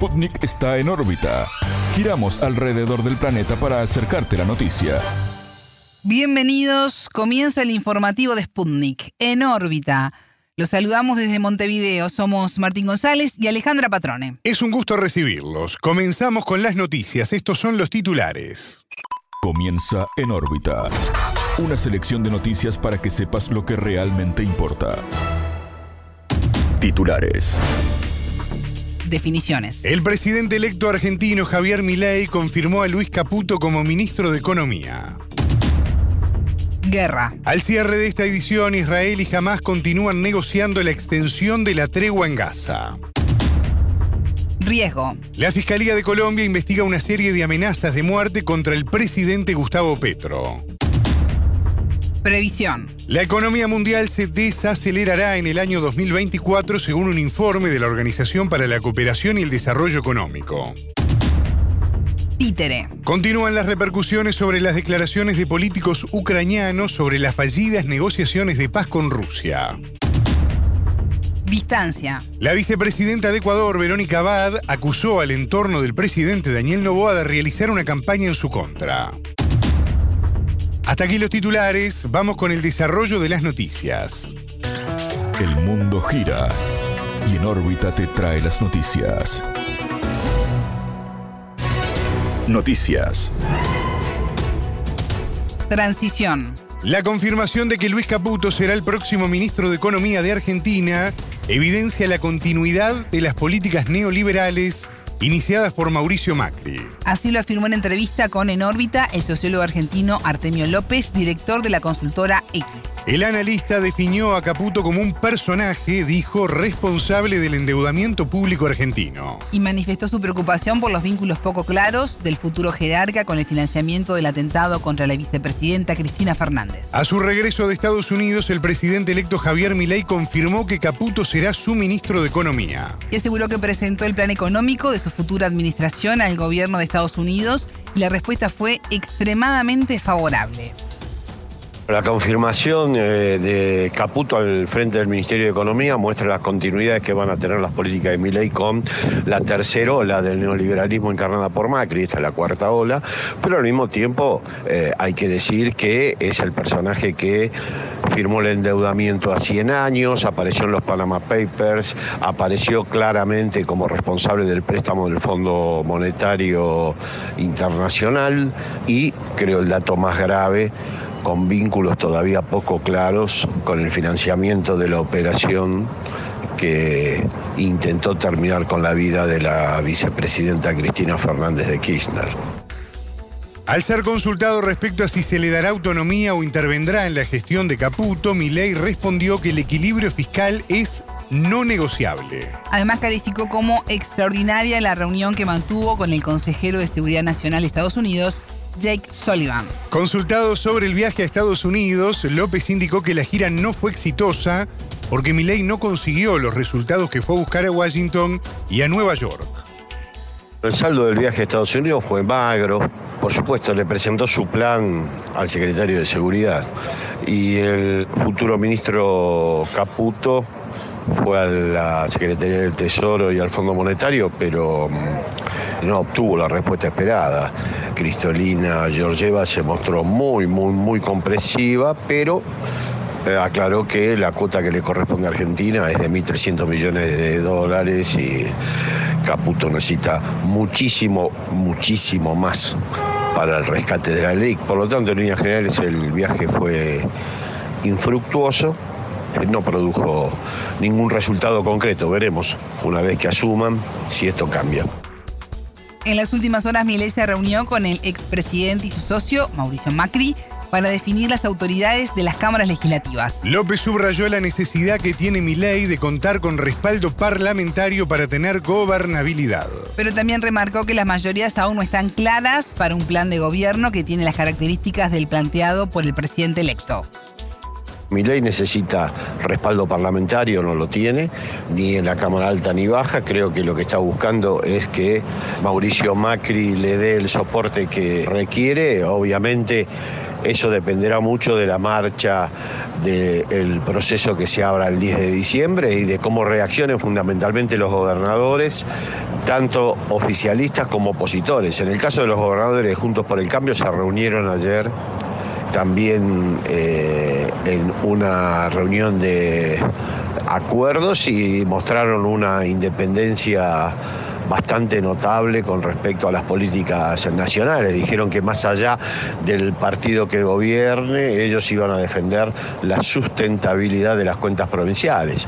Sputnik está en órbita. Giramos alrededor del planeta para acercarte la noticia. Bienvenidos, comienza el informativo de Sputnik, en órbita. Los saludamos desde Montevideo, somos Martín González y Alejandra Patrone. Es un gusto recibirlos. Comenzamos con las noticias, estos son los titulares. Comienza en órbita. Una selección de noticias para que sepas lo que realmente importa. Titulares. Definiciones. El presidente electo argentino Javier Milei confirmó a Luis Caputo como ministro de Economía. Guerra. Al cierre de esta edición, Israel y Hamas continúan negociando la extensión de la tregua en Gaza. Riesgo. La Fiscalía de Colombia investiga una serie de amenazas de muerte contra el presidente Gustavo Petro. Previsión. La economía mundial se desacelerará en el año 2024 según un informe de la Organización para la Cooperación y el Desarrollo Económico. Títere. Continúan las repercusiones sobre las declaraciones de políticos ucranianos sobre las fallidas negociaciones de paz con Rusia. Distancia. La vicepresidenta de Ecuador, Verónica Abad, acusó al entorno del presidente Daniel Noboa de realizar una campaña en su contra. Hasta aquí los titulares, vamos con el desarrollo de las noticias. El mundo gira y en órbita te trae las noticias. Noticias. Transición. La confirmación de que Luis Caputo será el próximo ministro de Economía de Argentina evidencia la continuidad de las políticas neoliberales iniciadas por Mauricio Macri. Así lo afirmó en entrevista con En órbita el sociólogo argentino Artemio López, director de la consultora X. El analista definió a Caputo como un personaje, dijo, responsable del endeudamiento público argentino. Y manifestó su preocupación por los vínculos poco claros del futuro jerarca con el financiamiento del atentado contra la vicepresidenta Cristina Fernández. A su regreso de Estados Unidos, el presidente electo Javier Milei confirmó que Caputo será su ministro de Economía. Y aseguró que presentó el plan económico de su futura administración al gobierno de Estados Unidos y la respuesta fue extremadamente favorable. La confirmación eh, de Caputo al frente del Ministerio de Economía muestra las continuidades que van a tener las políticas de Milei con la tercera ola del neoliberalismo encarnada por Macri, esta es la cuarta ola, pero al mismo tiempo eh, hay que decir que es el personaje que firmó el endeudamiento a 100 años, apareció en los Panama Papers, apareció claramente como responsable del préstamo del Fondo Monetario Internacional y creo el dato más grave con vínculos todavía poco claros con el financiamiento de la operación que intentó terminar con la vida de la vicepresidenta Cristina Fernández de Kirchner. Al ser consultado respecto a si se le dará autonomía o intervendrá en la gestión de Caputo, Milei respondió que el equilibrio fiscal es no negociable. Además calificó como extraordinaria la reunión que mantuvo con el consejero de Seguridad Nacional de Estados Unidos, Jake Sullivan. Consultado sobre el viaje a Estados Unidos, López indicó que la gira no fue exitosa porque Milei no consiguió los resultados que fue a buscar a Washington y a Nueva York. El saldo del viaje a Estados Unidos fue magro. Por supuesto, le presentó su plan al secretario de Seguridad y el futuro ministro Caputo fue a la Secretaría del Tesoro y al Fondo Monetario, pero mm, no obtuvo la respuesta esperada. Cristolina Georgieva se mostró muy, muy, muy compresiva, pero eh, aclaró que la cuota que le corresponde a Argentina es de 1.300 millones de dólares y Caputo necesita muchísimo, muchísimo más para el rescate de la ley. Por lo tanto, en líneas generales, el viaje fue infructuoso no produjo ningún resultado concreto. Veremos una vez que asuman si esto cambia. En las últimas horas, Milei se reunió con el expresidente y su socio, Mauricio Macri, para definir las autoridades de las cámaras legislativas. López subrayó la necesidad que tiene Milei de contar con respaldo parlamentario para tener gobernabilidad. Pero también remarcó que las mayorías aún no están claras para un plan de gobierno que tiene las características del planteado por el presidente electo. Mi ley necesita respaldo parlamentario, no lo tiene, ni en la Cámara Alta ni Baja. Creo que lo que está buscando es que Mauricio Macri le dé el soporte que requiere. Obviamente eso dependerá mucho de la marcha del proceso que se abra el 10 de diciembre y de cómo reaccionen fundamentalmente los gobernadores, tanto oficialistas como opositores. En el caso de los gobernadores Juntos por el Cambio se reunieron ayer también eh, en una reunión de acuerdos y mostraron una independencia bastante notable con respecto a las políticas nacionales. Dijeron que más allá del partido que gobierne, ellos iban a defender la sustentabilidad de las cuentas provinciales.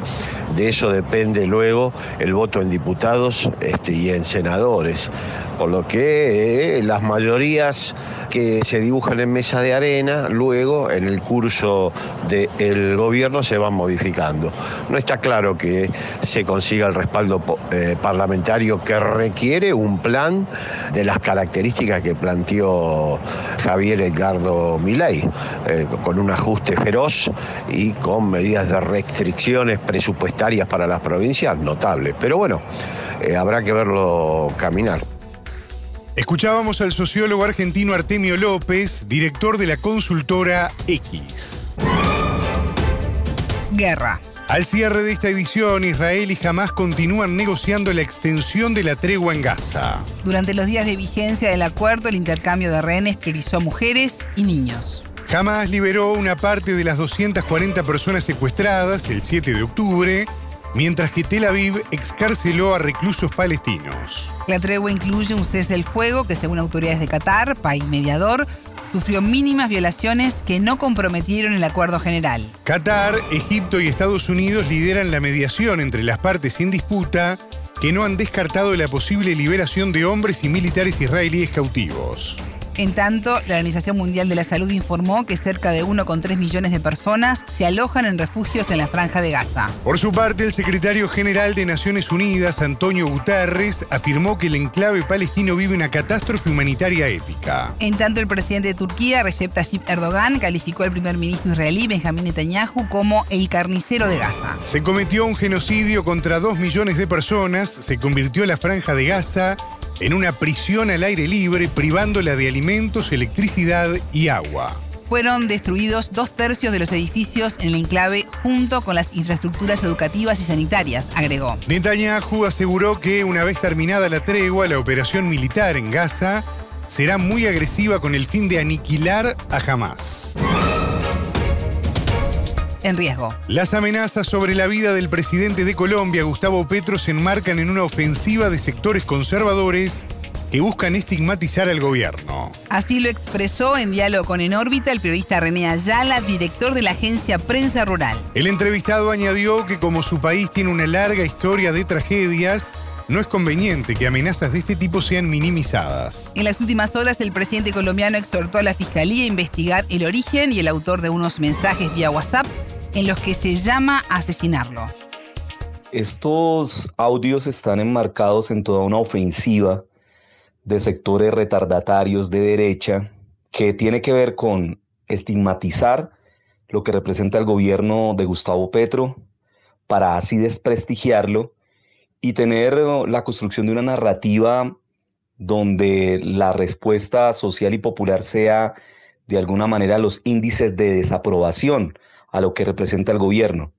De eso depende luego el voto en diputados este, y en senadores. Por lo que eh, las mayorías que se dibujan en mesa de arena, luego en el curso del gobierno se van modificando. No está claro que se consiga el respaldo eh, parlamentario que requiere un plan de las características que planteó Javier Edgardo Milei, eh, con un ajuste feroz y con medidas de restricciones presupuestarias para las provincias notables. Pero bueno, habrá que verlo caminar. Escuchábamos al sociólogo argentino Artemio López, director de la consultora X. Guerra. Al cierre de esta edición, Israel y Hamas continúan negociando la extensión de la tregua en Gaza. Durante los días de vigencia del acuerdo, el intercambio de rehenes priorizó mujeres y niños. Hamas liberó una parte de las 240 personas secuestradas el 7 de octubre, mientras que Tel Aviv excarceló a reclusos palestinos. La tregua incluye un cese del fuego que, según autoridades de Qatar, país mediador, sufrió mínimas violaciones que no comprometieron el acuerdo general. Qatar, Egipto y Estados Unidos lideran la mediación entre las partes en disputa que no han descartado la posible liberación de hombres y militares israelíes cautivos. En tanto, la Organización Mundial de la Salud informó que cerca de 1,3 millones de personas se alojan en refugios en la franja de Gaza. Por su parte, el secretario general de Naciones Unidas, Antonio Guterres, afirmó que el enclave palestino vive una catástrofe humanitaria épica. En tanto, el presidente de Turquía, Recep Tayyip Erdogan, calificó al primer ministro israelí, Benjamín Netanyahu, como el carnicero de Gaza. Se cometió un genocidio contra dos millones de personas, se convirtió la franja de Gaza en una prisión al aire libre, privándola de alimentos, electricidad y agua. Fueron destruidos dos tercios de los edificios en el enclave junto con las infraestructuras educativas y sanitarias, agregó. Netanyahu aseguró que una vez terminada la tregua, la operación militar en Gaza será muy agresiva con el fin de aniquilar a Hamas en riesgo. Las amenazas sobre la vida del presidente de Colombia, Gustavo Petro, se enmarcan en una ofensiva de sectores conservadores que buscan estigmatizar al gobierno. Así lo expresó en diálogo con En órbita el periodista René Ayala, director de la agencia Prensa Rural. El entrevistado añadió que como su país tiene una larga historia de tragedias, no es conveniente que amenazas de este tipo sean minimizadas. En las últimas horas, el presidente colombiano exhortó a la fiscalía a investigar el origen y el autor de unos mensajes vía WhatsApp en los que se llama asesinarlo. Estos audios están enmarcados en toda una ofensiva de sectores retardatarios de derecha que tiene que ver con estigmatizar lo que representa el gobierno de Gustavo Petro para así desprestigiarlo y tener la construcción de una narrativa donde la respuesta social y popular sea de alguna manera los índices de desaprobación a lo que representa el gobierno.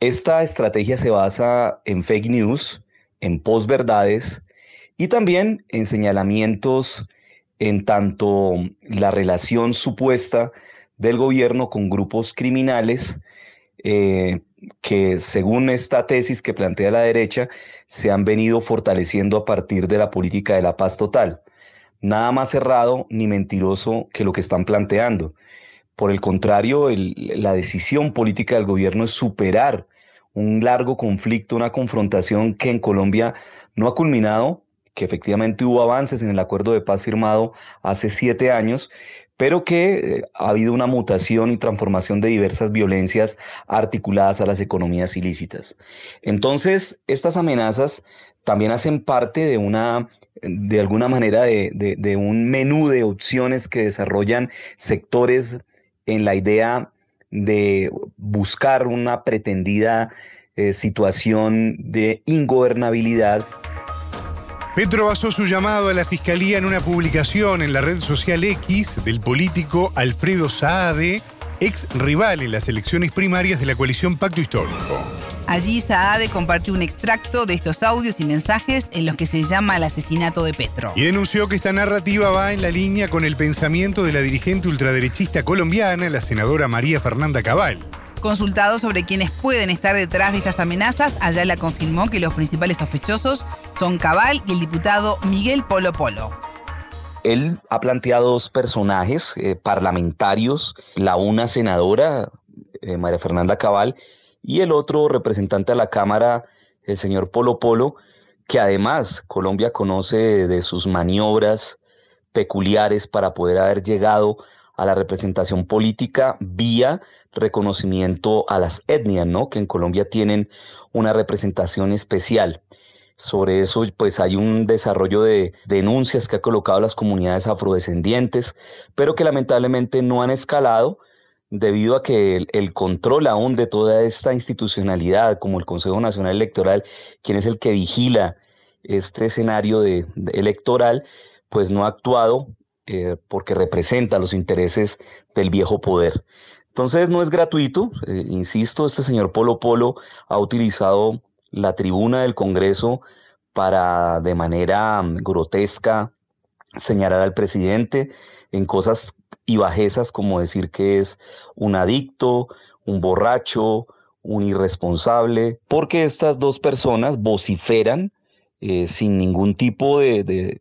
Esta estrategia se basa en fake news, en posverdades y también en señalamientos en tanto la relación supuesta del gobierno con grupos criminales eh, que según esta tesis que plantea la derecha se han venido fortaleciendo a partir de la política de la paz total. Nada más cerrado ni mentiroso que lo que están planteando. Por el contrario, la decisión política del gobierno es superar un largo conflicto, una confrontación que en Colombia no ha culminado, que efectivamente hubo avances en el acuerdo de paz firmado hace siete años, pero que eh, ha habido una mutación y transformación de diversas violencias articuladas a las economías ilícitas. Entonces, estas amenazas también hacen parte de una de alguna manera de, un menú de opciones que desarrollan sectores en la idea de buscar una pretendida eh, situación de ingobernabilidad. Petro basó su llamado a la fiscalía en una publicación en la red social X del político Alfredo Saade, ex rival en las elecciones primarias de la coalición Pacto Histórico. Allí Saade compartió un extracto de estos audios y mensajes en los que se llama el asesinato de Petro. Y denunció que esta narrativa va en la línea con el pensamiento de la dirigente ultraderechista colombiana, la senadora María Fernanda Cabal. Consultado sobre quiénes pueden estar detrás de estas amenazas, Ayala confirmó que los principales sospechosos son Cabal y el diputado Miguel Polo Polo. Él ha planteado dos personajes eh, parlamentarios, la una senadora, eh, María Fernanda Cabal, y el otro representante a la Cámara, el señor Polo Polo, que además Colombia conoce de sus maniobras peculiares para poder haber llegado a la representación política vía reconocimiento a las etnias, ¿no? Que en Colombia tienen una representación especial. Sobre eso, pues hay un desarrollo de denuncias que ha colocado las comunidades afrodescendientes, pero que lamentablemente no han escalado debido a que el, control aún de toda esta institucionalidad, como el Consejo Nacional Electoral, quien es el que vigila este escenario de, electoral, pues no ha actuado eh, porque representa los intereses del viejo poder. Entonces no es gratuito, eh, insisto, este señor Polo Polo ha utilizado la tribuna del Congreso para de manera mm, grotesca señalar al presidente en cosas y bajezas como decir que es un adicto, un borracho, un irresponsable, porque estas dos personas vociferan eh, sin ningún tipo de,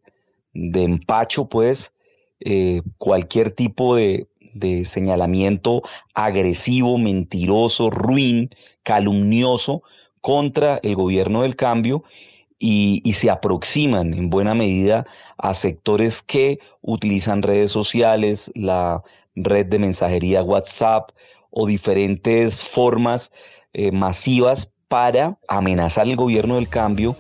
empacho, pues, eh, cualquier tipo de, de señalamiento agresivo, mentiroso, ruin, calumnioso contra el gobierno del cambio y, se aproximan en buena medida a sectores que utilizan redes sociales, la red de mensajería WhatsApp o diferentes formas eh, masivas para amenazar el gobierno del cambio.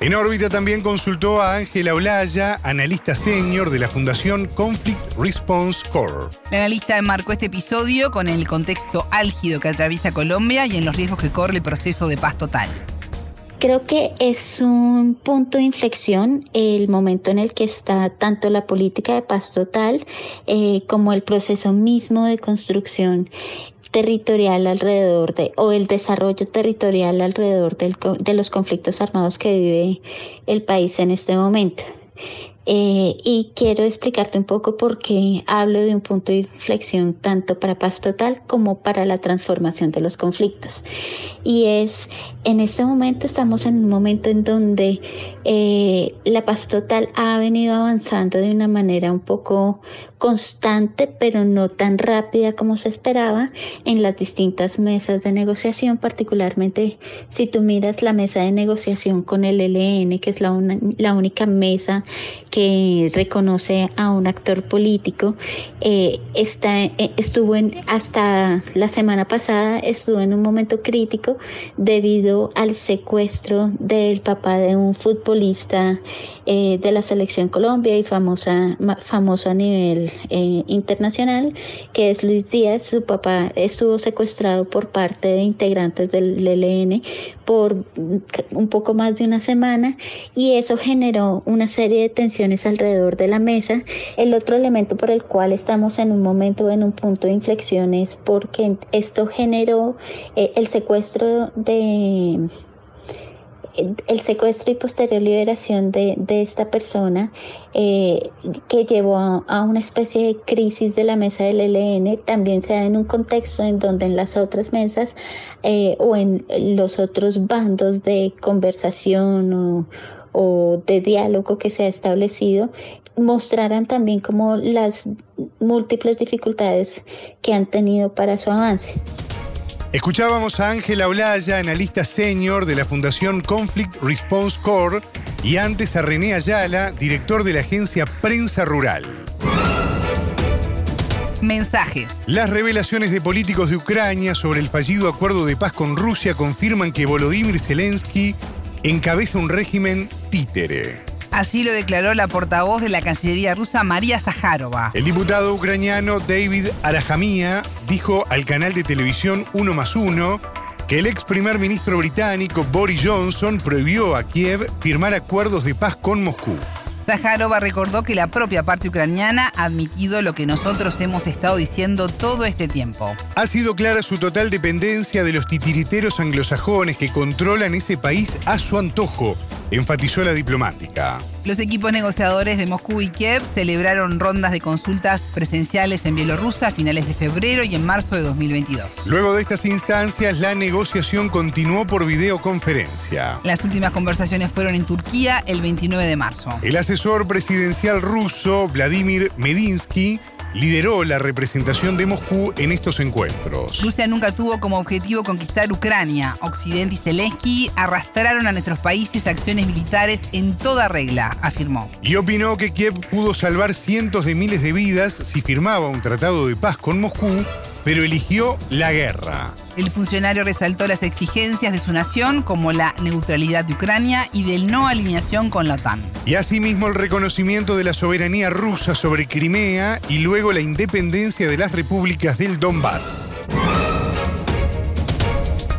En órbita también consultó a Ángela Olaya, analista senior de la Fundación Conflict Response Corps. La analista enmarcó este episodio con el contexto álgido que atraviesa Colombia y en los riesgos que corre el proceso de paz total. Creo que es un punto de inflexión el momento en el que está tanto la política de paz total eh, como el proceso mismo de construcción territorial alrededor de, o el desarrollo territorial alrededor de los conflictos armados que vive el país en este momento. Eh, y quiero explicarte un poco por qué hablo de un punto de inflexión tanto para paz total como para la transformación de los conflictos. Y es, en este momento estamos en un momento en donde eh, la paz total ha venido avanzando de una manera un poco constante, pero no tan rápida como se esperaba en las distintas mesas de negociación, particularmente si tú miras la mesa de negociación con el LN, que es la, la única mesa que reconoce a un actor político, eh, está, eh, estuvo en, hasta la semana pasada, estuvo en un momento crítico debido al secuestro del papá de un futbolista eh, de la selección Colombia y famosa, famoso a nivel internacional, que es Luis Díaz. Su papá estuvo secuestrado por parte de integrantes del ELN por un poco más de una semana y eso generó una serie de tensiones alrededor de la mesa. El otro elemento por el cual estamos en un momento, en un punto de inflexión es porque esto generó eh, el secuestro de el secuestro y posterior liberación de, esta persona eh, que llevó a, una especie de crisis de la mesa del ELN también se da en un contexto en donde en las otras mesas eh, o en los otros bandos de conversación o, o de diálogo que se ha establecido mostrarán también como las múltiples dificultades que han tenido para su avance. Escuchábamos a Ángela Olaya, analista senior de la Fundación Conflict Response Corps, y antes a René Ayala, director de la agencia Prensa Rural. Mensajes. Las revelaciones de políticos de Ucrania sobre el fallido acuerdo de paz con Rusia confirman que Volodymyr Zelensky encabeza un régimen títere. Así lo declaró la portavoz de la Cancillería rusa María Zaharova. El diputado ucraniano David Arajamia dijo al canal de televisión Uno más Uno que el ex primer ministro británico Boris Johnson prohibió a Kiev firmar acuerdos de paz con Moscú. Zaharova recordó que la propia parte ucraniana ha admitido lo que nosotros hemos estado diciendo todo este tiempo. Ha sido clara su total dependencia de los titiriteros anglosajones que controlan ese país a su antojo, enfatizó la diplomática. Los equipos negociadores de Moscú y Kiev celebraron rondas de consultas presenciales en Bielorrusia a finales de febrero y en marzo de 2022. Luego de estas instancias, la negociación continuó por videoconferencia. Las últimas conversaciones fueron en Turquía el 29 de marzo. El asesor presidencial ruso, Vladimir Medinsky, lideró la representación de Moscú en estos encuentros. Rusia nunca tuvo como objetivo conquistar Ucrania. Occidente y Zelensky arrastraron a nuestros países acciones militares en toda regla, afirmó. Y opinó que Kiev pudo salvar cientos de miles de vidas si firmaba un tratado de paz con Moscú, pero eligió la guerra. El funcionario resaltó las exigencias de su nación como la neutralidad de Ucrania y del no alineación con la OTAN. Y asimismo el reconocimiento de la soberanía rusa sobre Crimea y luego la independencia de las repúblicas del Donbass.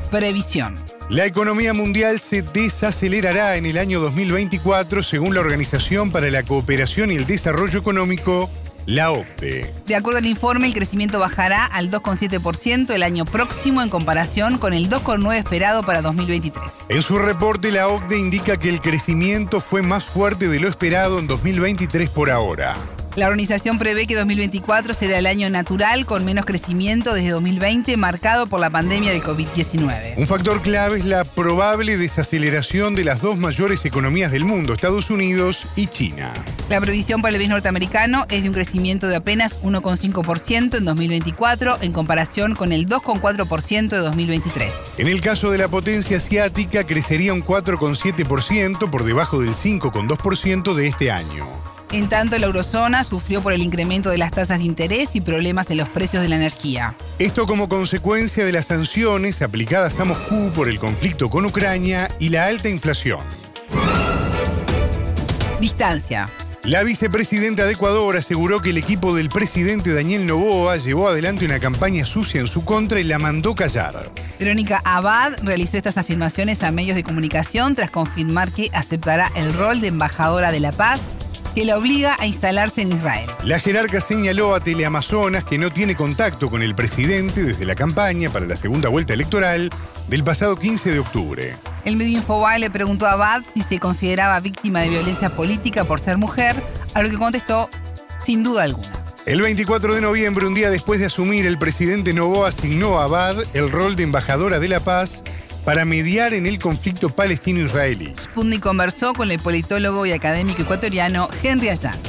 Previsión. La economía mundial se desacelerará en el año 2024 según la Organización para la Cooperación y el Desarrollo Económico la OCDE. De acuerdo al informe, el crecimiento bajará al 2,7% el año próximo en comparación con el 2,9% esperado para 2023. En su reporte, la OCDE indica que el crecimiento fue más fuerte de lo esperado en 2023 por ahora. La organización prevé que 2024 será el año natural con menos crecimiento desde 2020 marcado por la pandemia de COVID-19. Un factor clave es la probable desaceleración de las dos mayores economías del mundo, Estados Unidos y China. La previsión para el país norteamericano es de un crecimiento de apenas 1,5% en 2024 en comparación con el 2,4% de 2023. En el caso de la potencia asiática crecería un 4,7% por debajo del 5,2% de este año. En tanto, la eurozona sufrió por el incremento de las tasas de interés y problemas en los precios de la energía. Esto como consecuencia de las sanciones aplicadas a Moscú por el conflicto con Ucrania y la alta inflación. Distancia. La vicepresidenta de Ecuador aseguró que el equipo del presidente Daniel Noboa llevó adelante una campaña sucia en su contra y la mandó callar. Verónica Abad realizó estas afirmaciones a medios de comunicación tras confirmar que aceptará el rol de embajadora de la paz que la obliga a instalarse en Israel. La jerarca señaló a Teleamazonas que no tiene contacto con el presidente desde la campaña para la segunda vuelta electoral del pasado 15 de octubre. El medio Infobae le preguntó a Abad si se consideraba víctima de violencia política por ser mujer, a lo que contestó sin duda alguna. El 24 de noviembre, un día después de asumir, el presidente Novoa asignó a Abad el rol de embajadora de la paz para mediar en el conflicto palestino-israelí. Sputnik conversó con el politólogo y académico ecuatoriano Henry Azan.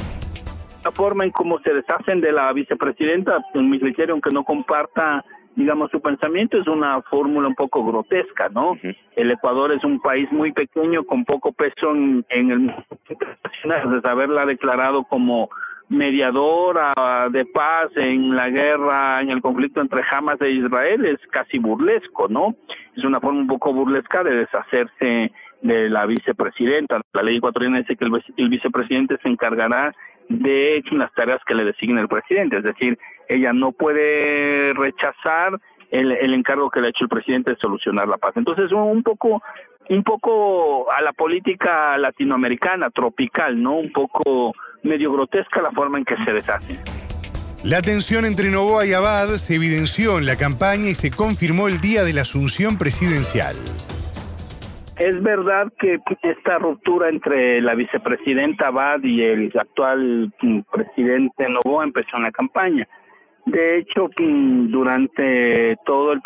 La forma en cómo se deshacen de la vicepresidenta, en mi criterio, aunque no comparta digamos, su pensamiento es una fórmula un poco grotesca, ¿no? El Ecuador es un país muy pequeño, con poco peso en, en el mundo internacional, de haberla declarado como mediadora de paz en la guerra, en el conflicto entre Hamas e Israel, es casi burlesco, ¿no? Es una forma un poco burlesca de deshacerse de la vicepresidenta. La ley ecuatoriana dice que el, vicepresidente se encargará de las tareas que le designe el presidente, es decir, ella no puede rechazar el, el encargo que le ha hecho el presidente de solucionar la paz. Entonces, un poco un poco a la política latinoamericana, tropical, ¿no? Un poco medio grotesca la forma en que se deshace. La tensión entre Novoa y Abad se evidenció en la campaña y se confirmó el día de la asunción presidencial. Es verdad que esta ruptura entre la vicepresidenta Abad y el actual mm, presidente Novoa empezó en la campaña. De hecho, mm, durante toda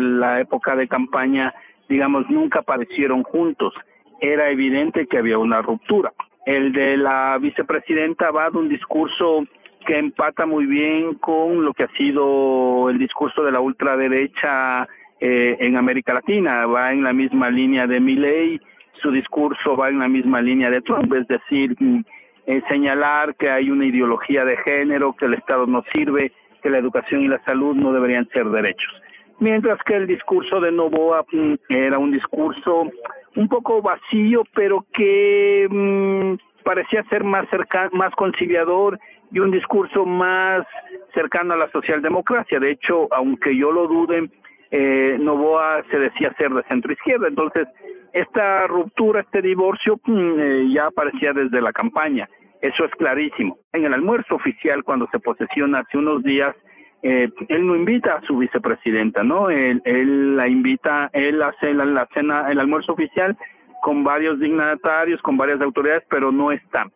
la época de campaña, digamos, nunca aparecieron juntos. Era evidente que había una ruptura. El de la vicepresidenta de un discurso que empata muy bien con lo que ha sido el discurso de la ultraderecha eh, en América Latina. Va en la misma línea de Milley, su discurso va en la misma línea de Trump, es decir, mm, eh, señalar que hay una ideología de género, que el Estado no sirve, que la educación y la salud no deberían ser derechos. Mientras que el discurso de Novoa mm, era un discurso un poco vacío, pero que mm, parecía ser más cercano, más conciliador y un discurso más cercano a la socialdemocracia. De hecho, aunque yo lo dude, eh, Novoa se decía ser de centro izquierda. Entonces, esta ruptura, este divorcio, mm, eh, ya aparecía desde la campaña. Eso es clarísimo. En el almuerzo oficial, cuando se posesiona hace unos días, eh, él no invita a su vicepresidenta, ¿no? Él, la invita, él hace la, cena, el almuerzo oficial con varios dignatarios, con varias autoridades, pero no está.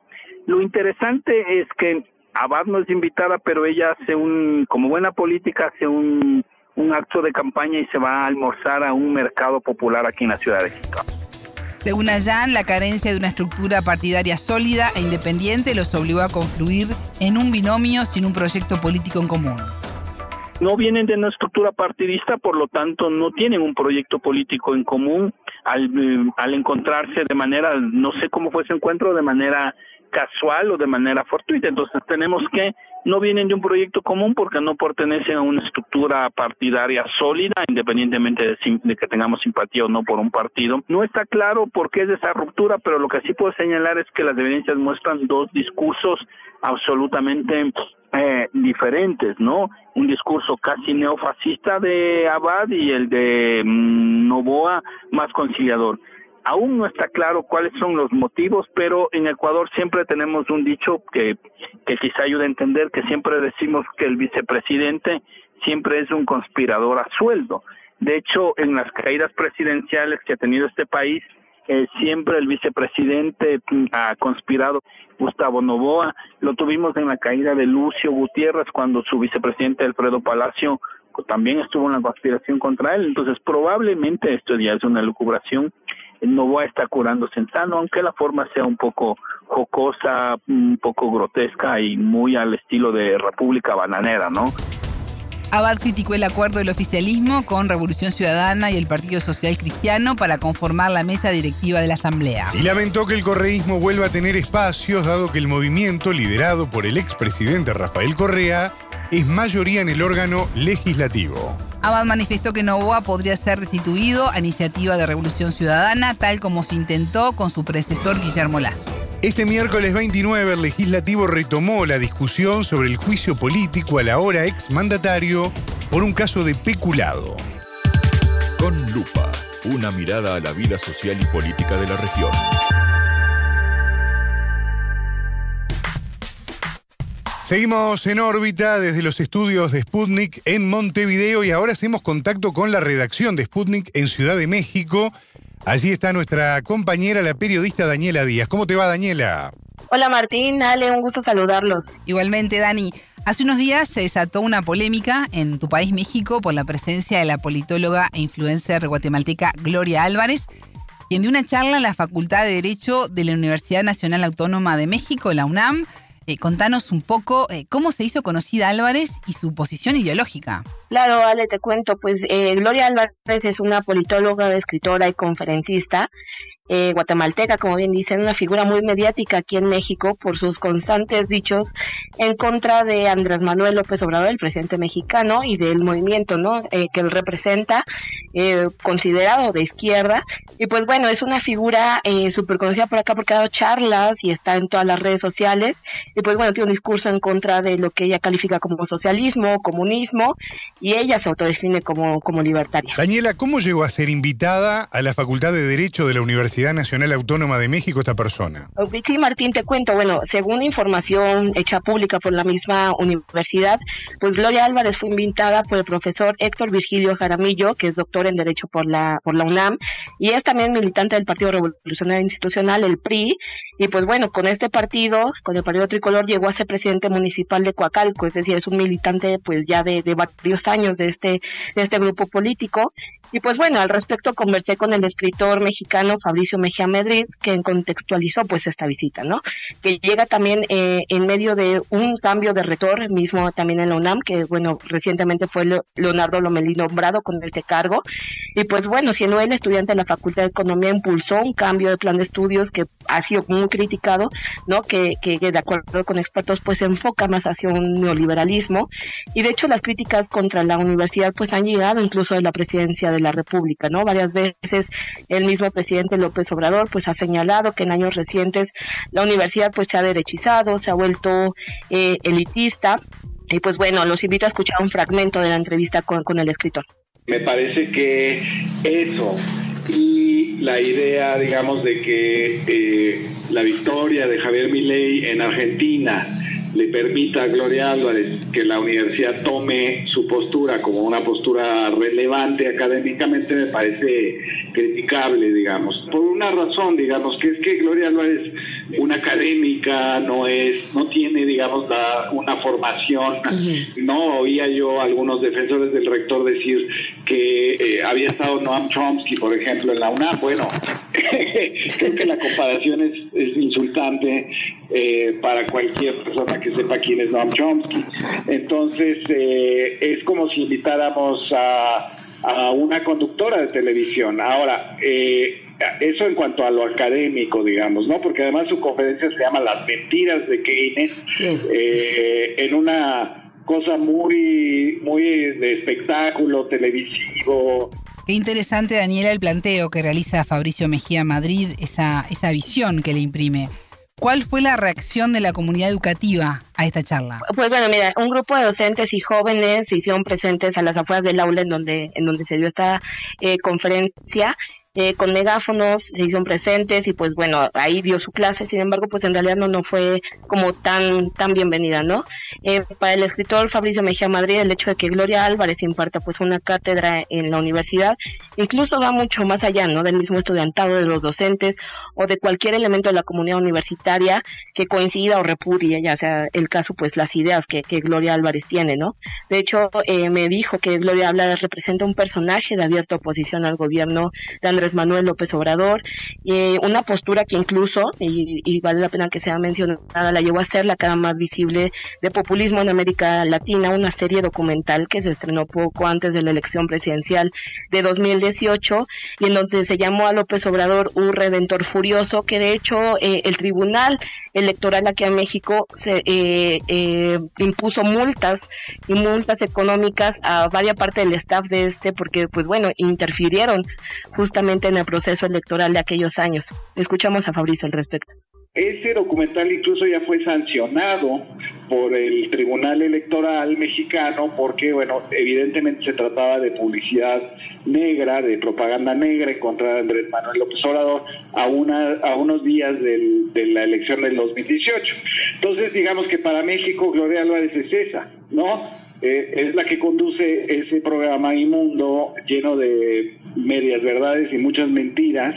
Lo interesante es que Abad no es invitada, pero ella hace un, como buena política, hace un, un acto de campaña y se va a almorzar a un mercado popular aquí en la ciudad de Quito. Según Allan, la carencia de una estructura partidaria sólida e independiente los obligó a confluir en un binomio sin un proyecto político en común no vienen de una estructura partidista, por lo tanto no tienen un proyecto político en común al, eh, al encontrarse de manera, no sé cómo fue ese encuentro, de manera casual o de manera fortuita. Entonces tenemos que no vienen de un proyecto común porque no pertenecen a una estructura partidaria sólida, independientemente de, de, que tengamos simpatía o no por un partido. No está claro por qué es esa ruptura, pero lo que sí puedo señalar es que las evidencias muestran dos discursos absolutamente eh, diferentes, ¿no? Un discurso casi neofascista de Abad y el de mm, Novoa más conciliador. Aún no está claro cuáles son los motivos, pero en Ecuador siempre tenemos un dicho que, que quizá ayude a entender que siempre decimos que el vicepresidente siempre es un conspirador a sueldo. De hecho, en las caídas presidenciales que ha tenido este país, eh, siempre el vicepresidente mm, ha conspirado. Gustavo Novoa, lo tuvimos en la caída de Lucio Gutiérrez cuando su vicepresidente Alfredo Palacio también estuvo en la conspiración contra él. Entonces, probablemente esto ya es una lucubración. Novoa está curándose en sano, aunque la forma sea un poco jocosa, un poco grotesca y muy al estilo de República Bananera, ¿no? Abad criticó el acuerdo del oficialismo con Revolución Ciudadana y el Partido Social Cristiano para conformar la mesa directiva de la Asamblea. Y lamentó que el correísmo vuelva a tener espacios, dado que el movimiento, liderado por el expresidente Rafael Correa, es mayoría en el órgano legislativo. Abad manifestó que Novoa podría ser restituido a iniciativa de Revolución Ciudadana, tal como se intentó con su predecesor Guillermo Lazo. Este miércoles 29 el legislativo retomó la discusión sobre el juicio político al ahora ex mandatario por un caso de peculado. Con lupa, una mirada a la vida social y política de la región. Seguimos en órbita desde los estudios de Sputnik en Montevideo y ahora hacemos contacto con la redacción de Sputnik en Ciudad de México Allí está nuestra compañera, la periodista Daniela Díaz. ¿Cómo te va, Daniela? Hola Martín, Ale, un gusto saludarlos. Igualmente, Dani. Hace unos días se desató una polémica en tu país, México, por la presencia de la politóloga e influencer guatemalteca Gloria Álvarez, quien dio una charla en la Facultad de Derecho de la Universidad Nacional Autónoma de México, la UNAM, eh, contanos un poco eh, cómo se hizo conocida Álvarez y su posición ideológica. Claro, Ale, te cuento, pues eh, Gloria Álvarez es una politóloga, escritora y conferencista eh, guatemalteca, como bien dicen, una figura muy mediática aquí en México por sus constantes dichos en contra de Andrés Manuel López Obrador, el presidente mexicano, y del movimiento ¿no? Eh, que él representa, eh, considerado de izquierda. Y pues bueno, es una figura eh, súper conocida por acá porque ha dado charlas y está en todas las redes sociales. Y pues bueno, tiene un discurso en contra de lo que ella califica como socialismo, comunismo, y ella se autodefine como, como libertaria. Daniela, ¿cómo llegó a ser invitada a la Facultad de Derecho de la Universidad? Nacional Autónoma de México esta persona? Sí, Martín, te cuento. Bueno, según información hecha pública por la misma universidad, pues Gloria Álvarez fue invitada por el profesor Héctor Virgilio Jaramillo, que es doctor en Derecho por la, por la UNAM, y es también militante del Partido Revolucionario Institucional, el PRI, y pues bueno, con este partido, con el Partido Tricolor, llegó a ser presidente municipal de Coacalco, es decir, es un militante pues ya de, de varios años de este, de este grupo político, y pues bueno, al respecto conversé con el escritor mexicano Fabricio Mejía Madrid, que contextualizó pues esta visita, ¿no? Que llega también eh, en medio de un cambio de rector, mismo también en la UNAM, que bueno, recientemente fue Leonardo Lomelí nombrado con este cargo, y pues bueno, siendo él estudiante de la Facultad de Economía, impulsó un cambio de plan de estudios que ha sido muy criticado, ¿no? Que, que, de acuerdo con expertos pues se enfoca más hacia un neoliberalismo, y de hecho las críticas contra la universidad pues han llegado incluso de la presidencia de la República, ¿no? Varias veces el mismo presidente López Obrador pues ha señalado que en años recientes la universidad pues se ha derechizado, se ha vuelto eh, elitista y pues bueno, los invito a escuchar un fragmento de la entrevista con, con el escritor. Me parece que eso y la idea, digamos, de que eh, la victoria de Javier Milei en Argentina le permita a Gloria Álvarez que la universidad tome su postura como una postura relevante académicamente me parece criticable, digamos. Por una razón, digamos, que es que Gloria Álvarez, una académica, no es, no tiene, digamos, una formación. No oía yo a algunos defensores del rector decir que eh, había estado Noam Chomsky, por ejemplo, en la UNAM. Bueno, creo que la comparación es, es insultante eh, para cualquier persona que sepa quién es Noam Chomsky. Entonces, eh, es como si invitáramos a, una conductora de televisión. Ahora, eh, eso en cuanto a lo académico, digamos, ¿no? Porque además su conferencia se llama Las mentiras de Keynes, en una cosa muy, muy de espectáculo televisivo, Qué interesante, Daniela, el planteo que realiza Fabricio Mejía Madrid, esa, esa visión que le imprime. ¿Cuál fue la reacción de la comunidad educativa a esta charla? Pues bueno, mira, un grupo de docentes y jóvenes se hicieron presentes a las afueras del aula en donde, en donde se dio esta eh, conferencia eh, con megáfonos, se hicieron presentes y pues bueno, ahí dio su clase, sin embargo pues en realidad no, no fue como tan, tan bienvenida, ¿no? Eh, para el escritor Fabricio Mejía Madrid, el hecho de que Gloria Álvarez imparta pues una cátedra en la universidad, incluso va mucho más allá, ¿no? Del mismo estudiantado, de los docentes o de cualquier elemento de la comunidad universitaria que coincida o repudie, ya sea el caso pues las ideas que, que Gloria Álvarez tiene, ¿no? De hecho, eh, me dijo que Gloria Álvarez representa un personaje de abierta oposición al gobierno de Andrés Manuel López Obrador, eh, una postura que incluso, y, vale la pena que sea mencionada, la llevó a ser la cara más visible de populismo en América Latina, una serie documental que se estrenó poco antes de la elección presidencial de 2018 y en donde se llamó a López Obrador un redentor furioso, que de hecho eh, el Tribunal Electoral aquí en México se, eh, impuso multas y multas económicas a varias partes del staff de este porque pues bueno, interfirieron justamente en el proceso electoral de aquellos años. Escuchamos a Fabricio al respecto. Ese documental incluso ya fue sancionado por el Tribunal Electoral mexicano porque, bueno, evidentemente se trataba de publicidad negra, de propaganda negra en contra de Andrés Manuel López Obrador a, una, a unos días de la elección del 2018. Entonces, digamos que para México Gloria Álvarez es esa, ¿no? Eh, es la que conduce ese programa inmundo lleno de medias verdades y muchas mentiras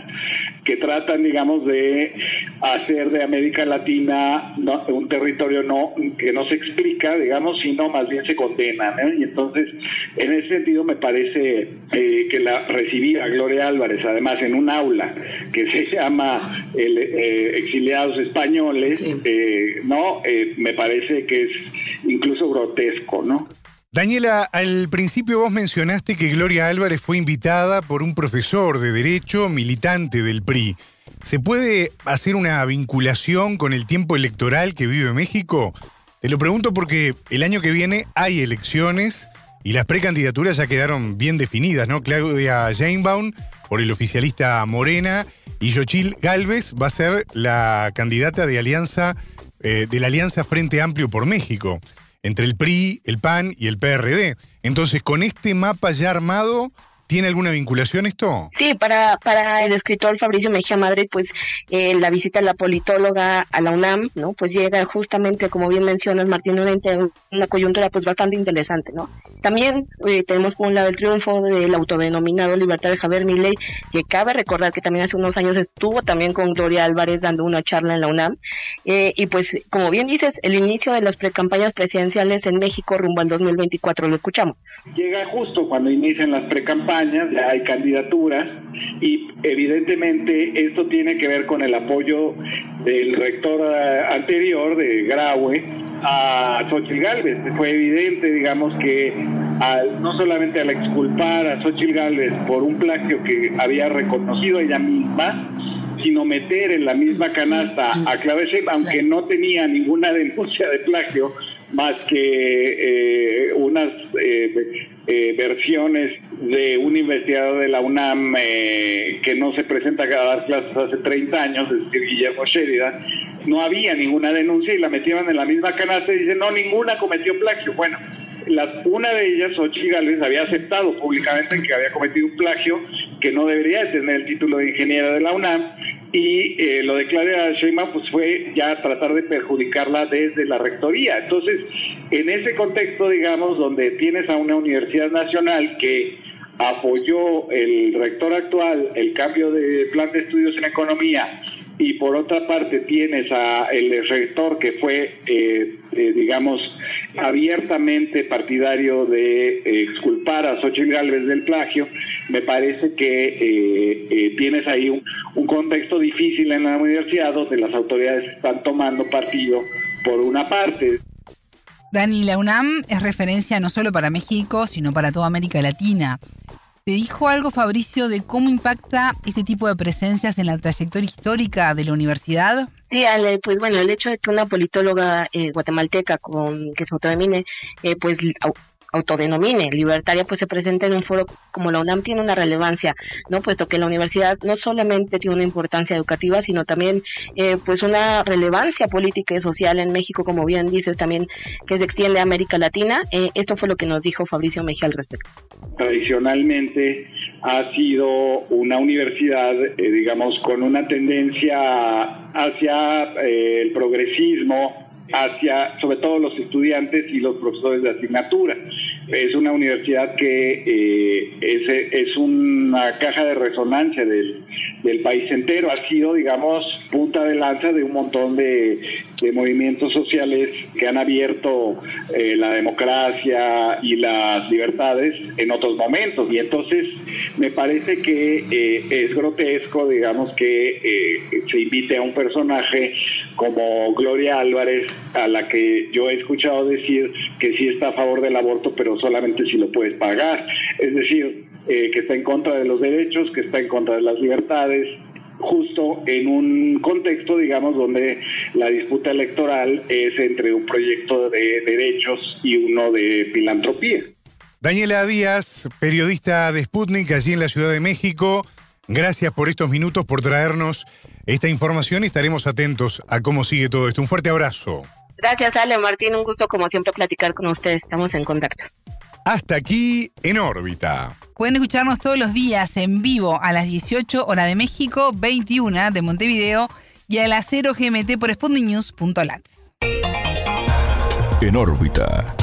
que tratan, digamos, de hacer de América Latina un territorio no que no se explica, digamos, sino más bien se condena. Y entonces, en ese sentido, me parece eh, que la recibir a Gloria Álvarez, además en un aula que se llama el, eh, Exiliados Españoles, no, me parece que es incluso grotesco, ¿no? Daniela, al principio vos mencionaste que Gloria Álvarez fue invitada por un profesor de Derecho militante del PRI. ¿Se puede hacer una vinculación con el tiempo electoral que vive México? Te lo pregunto porque el año que viene hay elecciones y las precandidaturas ya quedaron bien definidas, ¿no? Claudia Sheinbaum por el oficialista Morena y Yochil Galvez va a ser la candidata de alianza eh, de la Alianza Frente Amplio por México entre el PRI, el PAN y el PRD. Entonces, con este mapa ya armado, ¿Tiene alguna vinculación esto? Sí, para, para el escritor Fabricio Mejía Madrid, pues eh, la visita de la politóloga a la UNAM, ¿no? Pues llega justamente, como bien mencionas, Martín en una coyuntura pues bastante interesante, ¿no? También eh, tenemos por un lado el triunfo del autodenominado Libertad de Javier Milei, que cabe recordar que también hace unos años estuvo también con Gloria Álvarez dando una charla en la UNAM. Eh, y pues, como bien dices, el inicio de las precampañas presidenciales en México rumbo al 2024, lo escuchamos. Llega justo cuando inician las precampañas campañas, ya hay candidaturas y evidentemente esto tiene que ver con el apoyo del rector eh, anterior de Graue a Xochitl Galvez. Fue evidente, digamos, que no solamente al exculpar a Xochitl Galvez por un plagio que había reconocido ella misma, sino meter en la misma canasta a Clave aunque no tenía ninguna denuncia de plagio, más que eh, unas eh, eh, versiones de un investigador de la UNAM que no se presenta a dar clases hace 30 años, es decir, Guillermo Sheridan, no había ninguna denuncia y la metieron en la misma canasta y dicen, no, ninguna cometió plagio. Bueno, una de ellas, Ochi Gales, había aceptado públicamente que había cometido un plagio, que no debería tener el título de ingeniera de la UNAM, y eh, lo de Claudia Sheinbaum pues fue ya tratar de perjudicarla desde la rectoría. Entonces, en ese contexto, digamos, donde tienes a una universidad nacional que apoyó el rector actual el cambio de plan de estudios en economía y por otra parte tienes a el rector que fue eh, eh, digamos abiertamente partidario de eh, exculpar a Xochitl Gálvez del plagio me parece que tienes ahí un, un contexto difícil en la universidad donde las autoridades están tomando partido por una parte Dani, la UNAM es referencia no solo para México, sino para toda América Latina. ¿Te dijo algo Fabricio de cómo impacta este tipo de presencias en la trayectoria histórica de la universidad? Sí, Ale, pues bueno, el hecho de que una politóloga eh, guatemalteca con que se autodomine, eh, pues autodenomine libertaria, pues se presenta en un foro como la UNAM tiene una relevancia, ¿no? Puesto que la universidad no solamente tiene una importancia educativa, sino también eh, pues una relevancia política y social en México, como bien dices también, que se extiende a América Latina. Eh, esto fue lo que nos dijo Fabricio Mejía al respecto. Tradicionalmente ha sido una universidad, eh, digamos, con una tendencia hacia el progresismo, hacia sobre todo los estudiantes y los profesores de asignatura. Es una universidad que eh, es, es, una caja de resonancia del, país entero. Ha sido, digamos, punta de lanza de un montón de, de movimientos sociales que han abierto eh, la democracia y las libertades en otros momentos. Y entonces me parece que eh, es grotesco, digamos, que se invite a un personaje como Gloria Álvarez a la que yo he escuchado decir que sí está a favor del aborto, pero solamente si lo puedes pagar. Es decir, eh, que está en contra de los derechos, que está en contra de las libertades, justo en un contexto, digamos, donde la disputa electoral es entre un proyecto de derechos y uno de filantropía. Daniela Díaz, periodista de Sputnik allí en la Ciudad de México, gracias por estos minutos, por traernos esta información y estaremos atentos a cómo sigue todo esto. Un fuerte abrazo. Gracias, Ale Martín. Un gusto, como siempre, platicar con ustedes. Estamos en contacto. Hasta aquí en órbita. Pueden escucharnos todos los días en vivo a las 18 horas de México, 21 de Montevideo y a las 0 GMT por sputniknews.lat. En órbita.